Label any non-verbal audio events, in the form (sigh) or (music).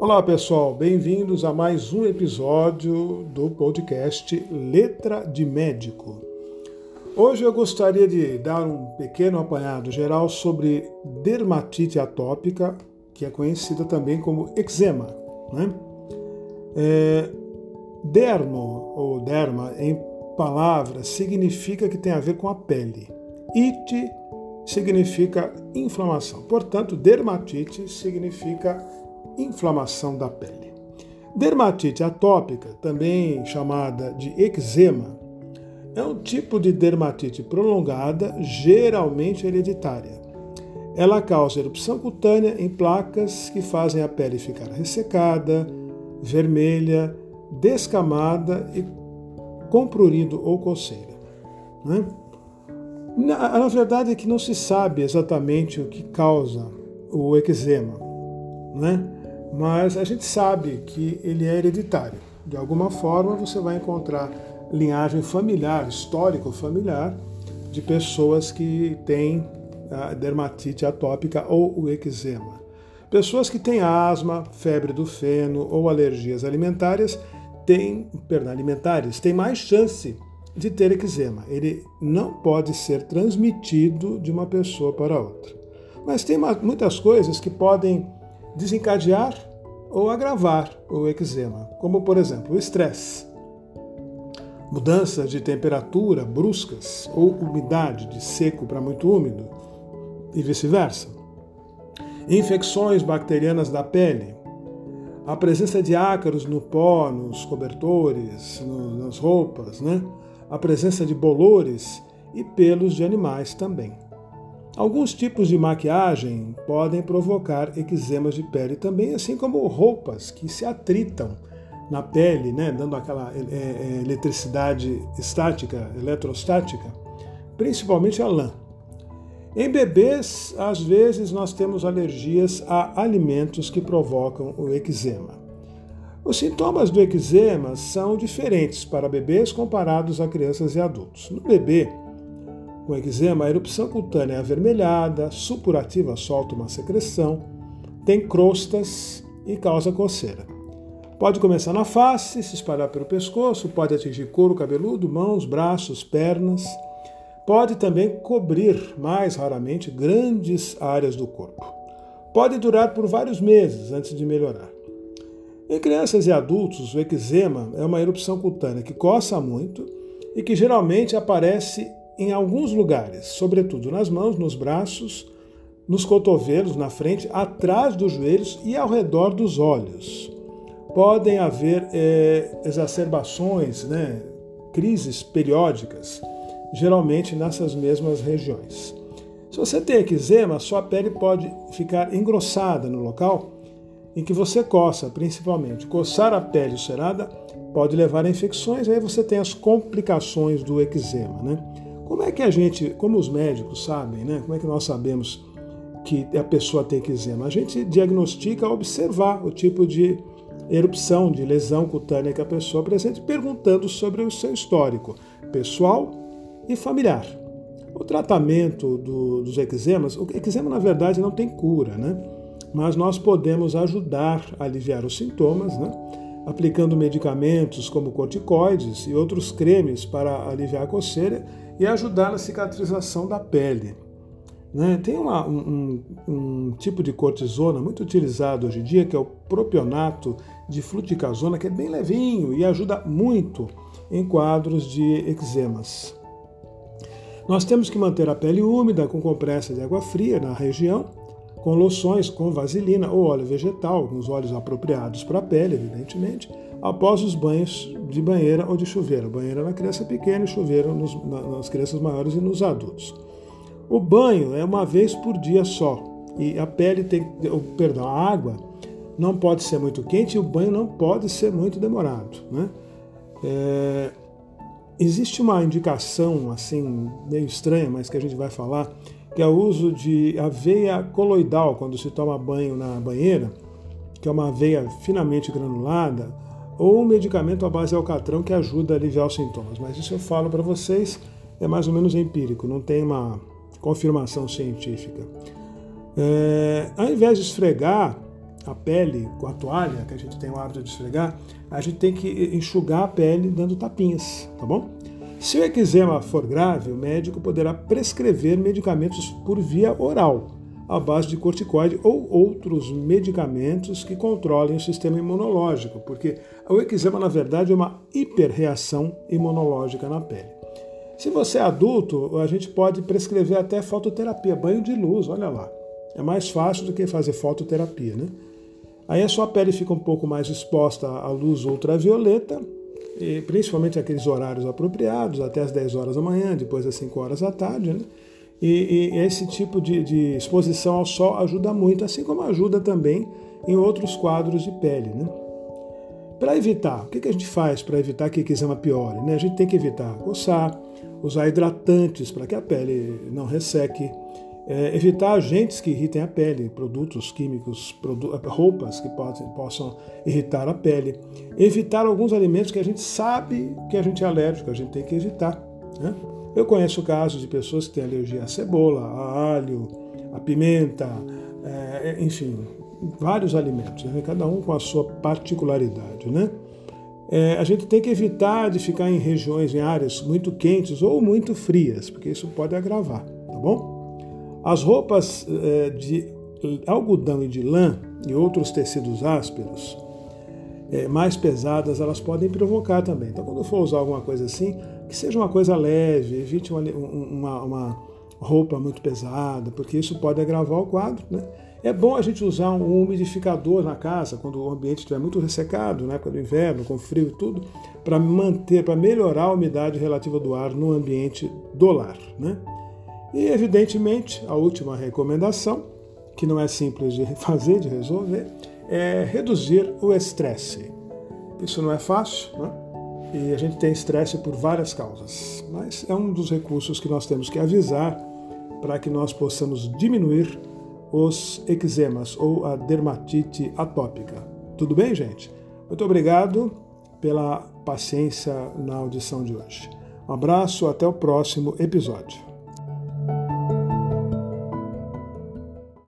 Olá pessoal, bem-vindos a mais um episódio do podcast Letra de Médico. Hoje eu gostaria de dar um pequeno apanhado geral sobre dermatite atópica, que é conhecida também como eczema. Né? É, dermo ou derma, em palavras, significa que tem a ver com a pele. Ite significa inflamação. Portanto, dermatite significa inflamação da pele. Dermatite atópica, também chamada de eczema, é um tipo de dermatite prolongada, geralmente hereditária. Ela causa erupção cutânea em placas que fazem a pele ficar ressecada, vermelha, descamada e com prurido ou coceira. Né? Na, na verdade é que não se sabe exatamente o que causa o eczema. Né? Mas a gente sabe que ele é hereditário. De alguma forma você vai encontrar linhagem familiar, histórico familiar, de pessoas que têm dermatite atópica ou o eczema. Pessoas que têm asma, febre do feno ou alergias alimentares têm, perdão, alimentares, têm mais chance de ter eczema. Ele não pode ser transmitido de uma pessoa para outra. Mas tem muitas coisas que podem desencadear ou agravar o eczema, como por exemplo o estresse, mudanças de temperatura bruscas ou umidade de seco para muito úmido e vice-versa, infecções bacterianas da pele, a presença de ácaros no pó, nos cobertores, nas roupas, né? a presença de bolores e pelos de animais também. Alguns tipos de maquiagem podem provocar eczemas de pele também, assim como roupas que se atritam na pele, né, dando aquela é, é, eletricidade estática, eletrostática, principalmente a lã. Em bebês, às vezes nós temos alergias a alimentos que provocam o eczema. Os sintomas do eczema são diferentes para bebês comparados a crianças e adultos. No bebê, com eczema, a erupção cutânea é avermelhada, supurativa solta uma secreção, tem crostas e causa coceira. Pode começar na face, se espalhar pelo pescoço, pode atingir couro cabeludo, mãos, braços, pernas. Pode também cobrir, mais raramente, grandes áreas do corpo. Pode durar por vários meses antes de melhorar. Em crianças e adultos, o eczema é uma erupção cutânea que coça muito e que geralmente aparece em alguns lugares, sobretudo nas mãos, nos braços, nos cotovelos, na frente, atrás dos joelhos e ao redor dos olhos. Podem haver é, exacerbações, né, crises periódicas, geralmente nessas mesmas regiões. Se você tem eczema, sua pele pode ficar engrossada no local em que você coça, principalmente. Coçar a pele ulcerada pode levar a infecções, aí você tem as complicações do eczema. Né? Como é que a gente, como os médicos sabem, né? Como é que nós sabemos que a pessoa tem eczema? A gente diagnostica observar o tipo de erupção, de lesão cutânea que a pessoa apresenta, perguntando sobre o seu histórico pessoal e familiar. O tratamento do, dos eczemas, o eczema na verdade não tem cura, né? Mas nós podemos ajudar a aliviar os sintomas, né? Aplicando medicamentos como corticoides e outros cremes para aliviar a coceira e ajudar na cicatrização da pele. Né? Tem uma, um, um, tipo de cortisona muito utilizado hoje em dia, que é o propionato de fluticasona, que é bem levinho e ajuda muito em quadros de eczemas. Nós temos que manter a pele úmida com compressa de água fria na região, com loções com vaselina ou óleo vegetal, com os óleos apropriados para a pele, evidentemente, após os banhos de banheira ou de chuveiro. Banheira na criança pequena e chuveiro nos, nas crianças maiores e nos adultos. O banho é uma vez por dia só. E a pele tem, perdão, a água não pode ser muito quente e o banho não pode ser muito demorado. Né? É, existe uma indicação assim meio estranha, mas que a gente vai falar, que é o uso de aveia coloidal quando se toma banho na banheira, que é uma aveia finamente granulada ou um medicamento à base de alcatrão que ajuda a aliviar os sintomas. Mas isso eu falo para vocês, é mais ou menos empírico, não tem uma confirmação científica. É, ao invés de esfregar a pele com a toalha, que a gente tem o hábito de esfregar, a gente tem que enxugar a pele dando tapinhas, tá bom? Se o eczema for grave, o médico poderá prescrever medicamentos por via oral, à base de corticoide ou outros medicamentos que controlem o sistema imunológico, porque o eczema, na verdade, é uma hiperreação imunológica na pele. Se você é adulto, a gente pode prescrever até fototerapia, banho de luz, olha lá. É mais fácil do que fazer fototerapia, né? Aí a sua pele fica um pouco mais exposta à luz ultravioleta, principalmente aqueles horários apropriados, até as 10 horas da manhã, depois das 5 horas da tarde, né? E, e esse tipo de, de, exposição ao sol ajuda muito, assim como ajuda também em outros quadros de pele. Né? Para evitar, o que, que a gente faz para evitar que eczema piore? Né? A gente tem que evitar coçar, usar hidratantes para que a pele não resseque, é, evitar agentes que irritem a pele, produtos químicos, produ roupas que possam irritar a pele, evitar alguns alimentos que a gente sabe que a gente é alérgico, a gente tem que evitar. Né? Eu conheço casos de pessoas que têm alergia à cebola, a alho, a pimenta, é, enfim, vários alimentos, né? cada um com a sua particularidade. Né? É, a gente tem que evitar de ficar em regiões, em áreas muito quentes ou muito frias, porque isso pode agravar, tá bom? As roupas é, de algodão e de lã e outros tecidos ásperos, é, mais pesadas, elas podem provocar também. Então, quando for usar alguma coisa assim, que seja uma coisa leve, evite uma, uma, uma roupa muito pesada, porque isso pode agravar o quadro. Né? É bom a gente usar um umidificador na casa quando o ambiente estiver muito ressecado, na época do inverno, com frio e tudo, para manter, para melhorar a umidade relativa do ar no ambiente do lar. Né? E, evidentemente, a última recomendação, que não é simples de (laughs) fazer, de resolver, é reduzir o estresse. Isso não é fácil, né? E a gente tem estresse por várias causas, mas é um dos recursos que nós temos que avisar para que nós possamos diminuir os eczemas ou a dermatite atópica. Tudo bem, gente? Muito obrigado pela paciência na audição de hoje. Um abraço, até o próximo episódio.